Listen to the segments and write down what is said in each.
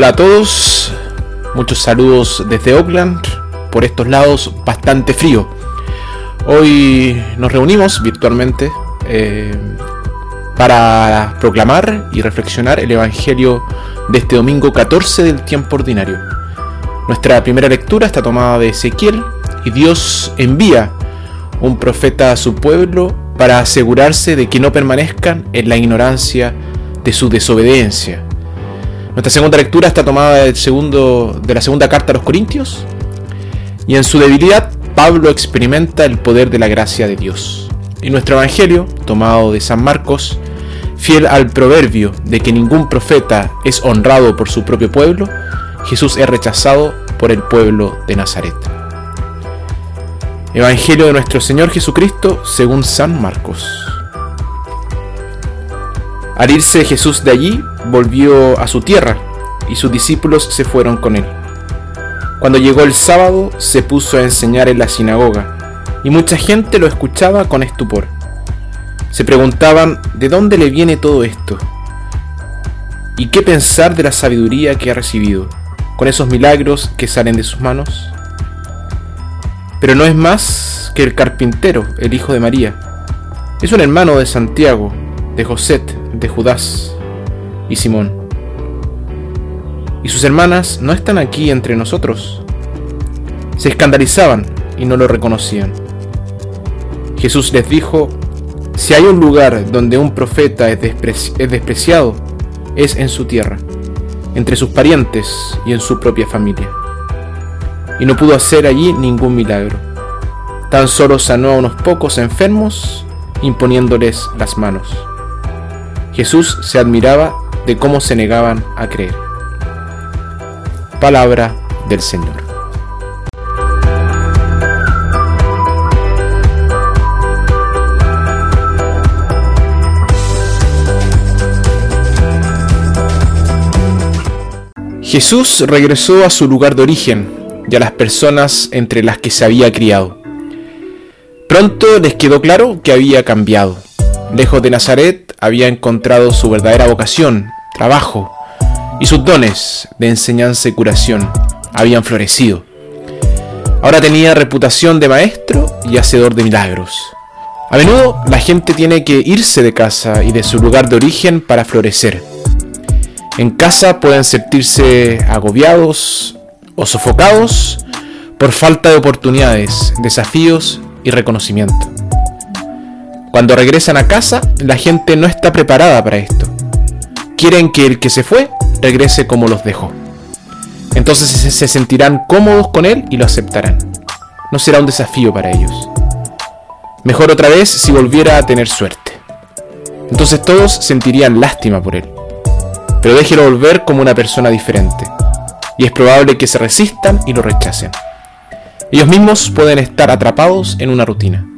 Hola a todos, muchos saludos desde Oakland, por estos lados bastante frío. Hoy nos reunimos virtualmente eh, para proclamar y reflexionar el Evangelio de este domingo 14 del tiempo ordinario. Nuestra primera lectura está tomada de Ezequiel y Dios envía un profeta a su pueblo para asegurarse de que no permanezcan en la ignorancia de su desobediencia. Nuestra segunda lectura está tomada del segundo, de la segunda carta a los Corintios y en su debilidad Pablo experimenta el poder de la gracia de Dios. Y nuestro Evangelio, tomado de San Marcos, fiel al proverbio de que ningún profeta es honrado por su propio pueblo, Jesús es rechazado por el pueblo de Nazaret. Evangelio de nuestro Señor Jesucristo según San Marcos. Al irse Jesús de allí, volvió a su tierra, y sus discípulos se fueron con él. Cuando llegó el sábado, se puso a enseñar en la sinagoga, y mucha gente lo escuchaba con estupor. Se preguntaban de dónde le viene todo esto, y qué pensar de la sabiduría que ha recibido, con esos milagros que salen de sus manos pero no es más que el carpintero, el hijo de María. Es un hermano de Santiago, de José, de Judas y Simón. Y sus hermanas no están aquí entre nosotros. Se escandalizaban y no lo reconocían. Jesús les dijo, si hay un lugar donde un profeta es, es despreciado, es en su tierra, entre sus parientes y en su propia familia y no pudo hacer allí ningún milagro. Tan solo sanó a unos pocos enfermos imponiéndoles las manos. Jesús se admiraba de cómo se negaban a creer. Palabra del Señor. Jesús regresó a su lugar de origen, y a las personas entre las que se había criado. Pronto les quedó claro que había cambiado. Lejos de Nazaret había encontrado su verdadera vocación, trabajo, y sus dones de enseñanza y curación habían florecido. Ahora tenía reputación de maestro y hacedor de milagros. A menudo la gente tiene que irse de casa y de su lugar de origen para florecer. En casa pueden sentirse agobiados, o sofocados por falta de oportunidades, desafíos y reconocimiento. Cuando regresan a casa, la gente no está preparada para esto. Quieren que el que se fue regrese como los dejó. Entonces se sentirán cómodos con él y lo aceptarán. No será un desafío para ellos. Mejor otra vez si volviera a tener suerte. Entonces todos sentirían lástima por él. Pero déjelo volver como una persona diferente y es probable que se resistan y lo rechacen. Ellos mismos pueden estar atrapados en una rutina.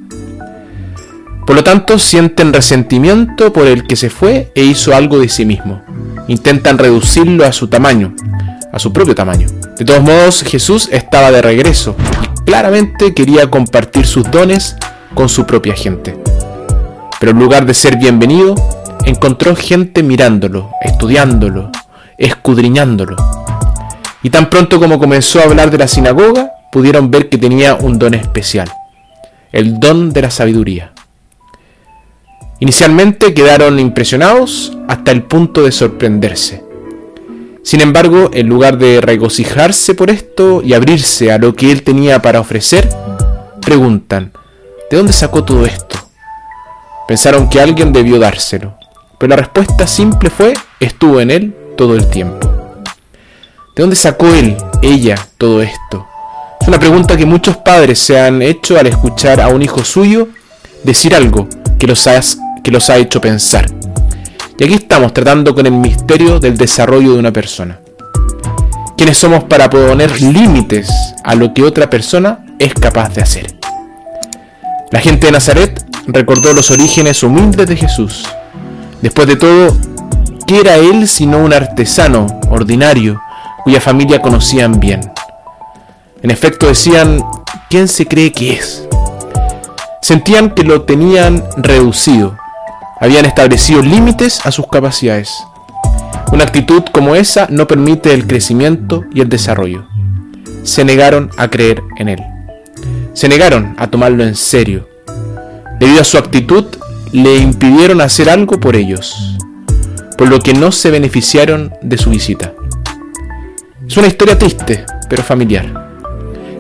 Por lo tanto, sienten resentimiento por el que se fue e hizo algo de sí mismo. Intentan reducirlo a su tamaño, a su propio tamaño. De todos modos, Jesús estaba de regreso y claramente quería compartir sus dones con su propia gente. Pero en lugar de ser bienvenido, encontró gente mirándolo, estudiándolo, escudriñándolo. Y tan pronto como comenzó a hablar de la sinagoga, pudieron ver que tenía un don especial, el don de la sabiduría. Inicialmente quedaron impresionados hasta el punto de sorprenderse. Sin embargo, en lugar de regocijarse por esto y abrirse a lo que él tenía para ofrecer, preguntan, ¿de dónde sacó todo esto? Pensaron que alguien debió dárselo, pero la respuesta simple fue, estuvo en él todo el tiempo. ¿De dónde sacó él, ella, todo esto? Es una pregunta que muchos padres se han hecho al escuchar a un hijo suyo decir algo que los, que los ha hecho pensar. Y aquí estamos tratando con el misterio del desarrollo de una persona. ¿Quiénes somos para poner límites a lo que otra persona es capaz de hacer? La gente de Nazaret recordó los orígenes humildes de Jesús. Después de todo, ¿qué era él sino un artesano ordinario? cuya familia conocían bien. En efecto decían, ¿quién se cree que es? Sentían que lo tenían reducido, habían establecido límites a sus capacidades. Una actitud como esa no permite el crecimiento y el desarrollo. Se negaron a creer en Él. Se negaron a tomarlo en serio. Debido a su actitud, le impidieron hacer algo por ellos, por lo que no se beneficiaron de su visita. Es una historia triste, pero familiar.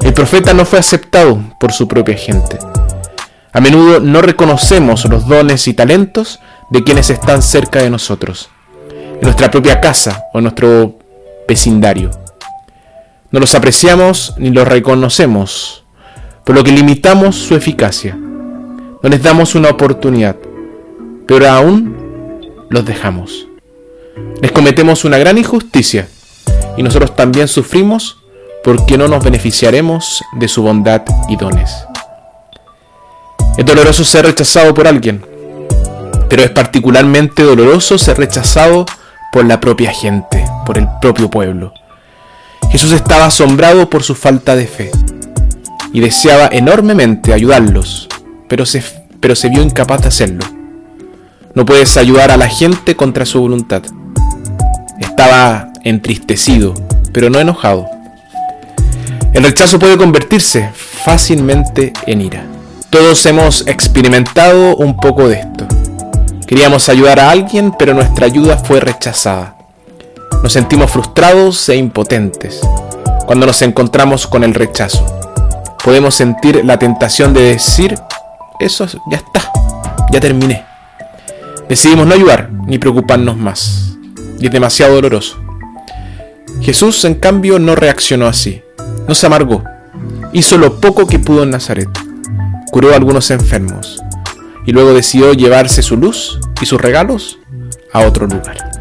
El profeta no fue aceptado por su propia gente. A menudo no reconocemos los dones y talentos de quienes están cerca de nosotros, en nuestra propia casa o en nuestro vecindario. No los apreciamos ni los reconocemos, por lo que limitamos su eficacia. No les damos una oportunidad, pero aún los dejamos. Les cometemos una gran injusticia y nosotros también sufrimos porque no nos beneficiaremos de su bondad y dones. Es doloroso ser rechazado por alguien, pero es particularmente doloroso ser rechazado por la propia gente, por el propio pueblo. Jesús estaba asombrado por su falta de fe y deseaba enormemente ayudarlos, pero se, pero se vio incapaz de hacerlo. No puedes ayudar a la gente contra su voluntad. Estaba entristecido, pero no enojado. El rechazo puede convertirse fácilmente en ira. Todos hemos experimentado un poco de esto. Queríamos ayudar a alguien, pero nuestra ayuda fue rechazada. Nos sentimos frustrados e impotentes cuando nos encontramos con el rechazo. Podemos sentir la tentación de decir, eso ya está, ya terminé. Decidimos no ayudar ni preocuparnos más. Y es demasiado doloroso. Jesús, en cambio, no reaccionó así. No se amargó. Hizo lo poco que pudo en Nazaret. Curó a algunos enfermos. Y luego decidió llevarse su luz y sus regalos a otro lugar.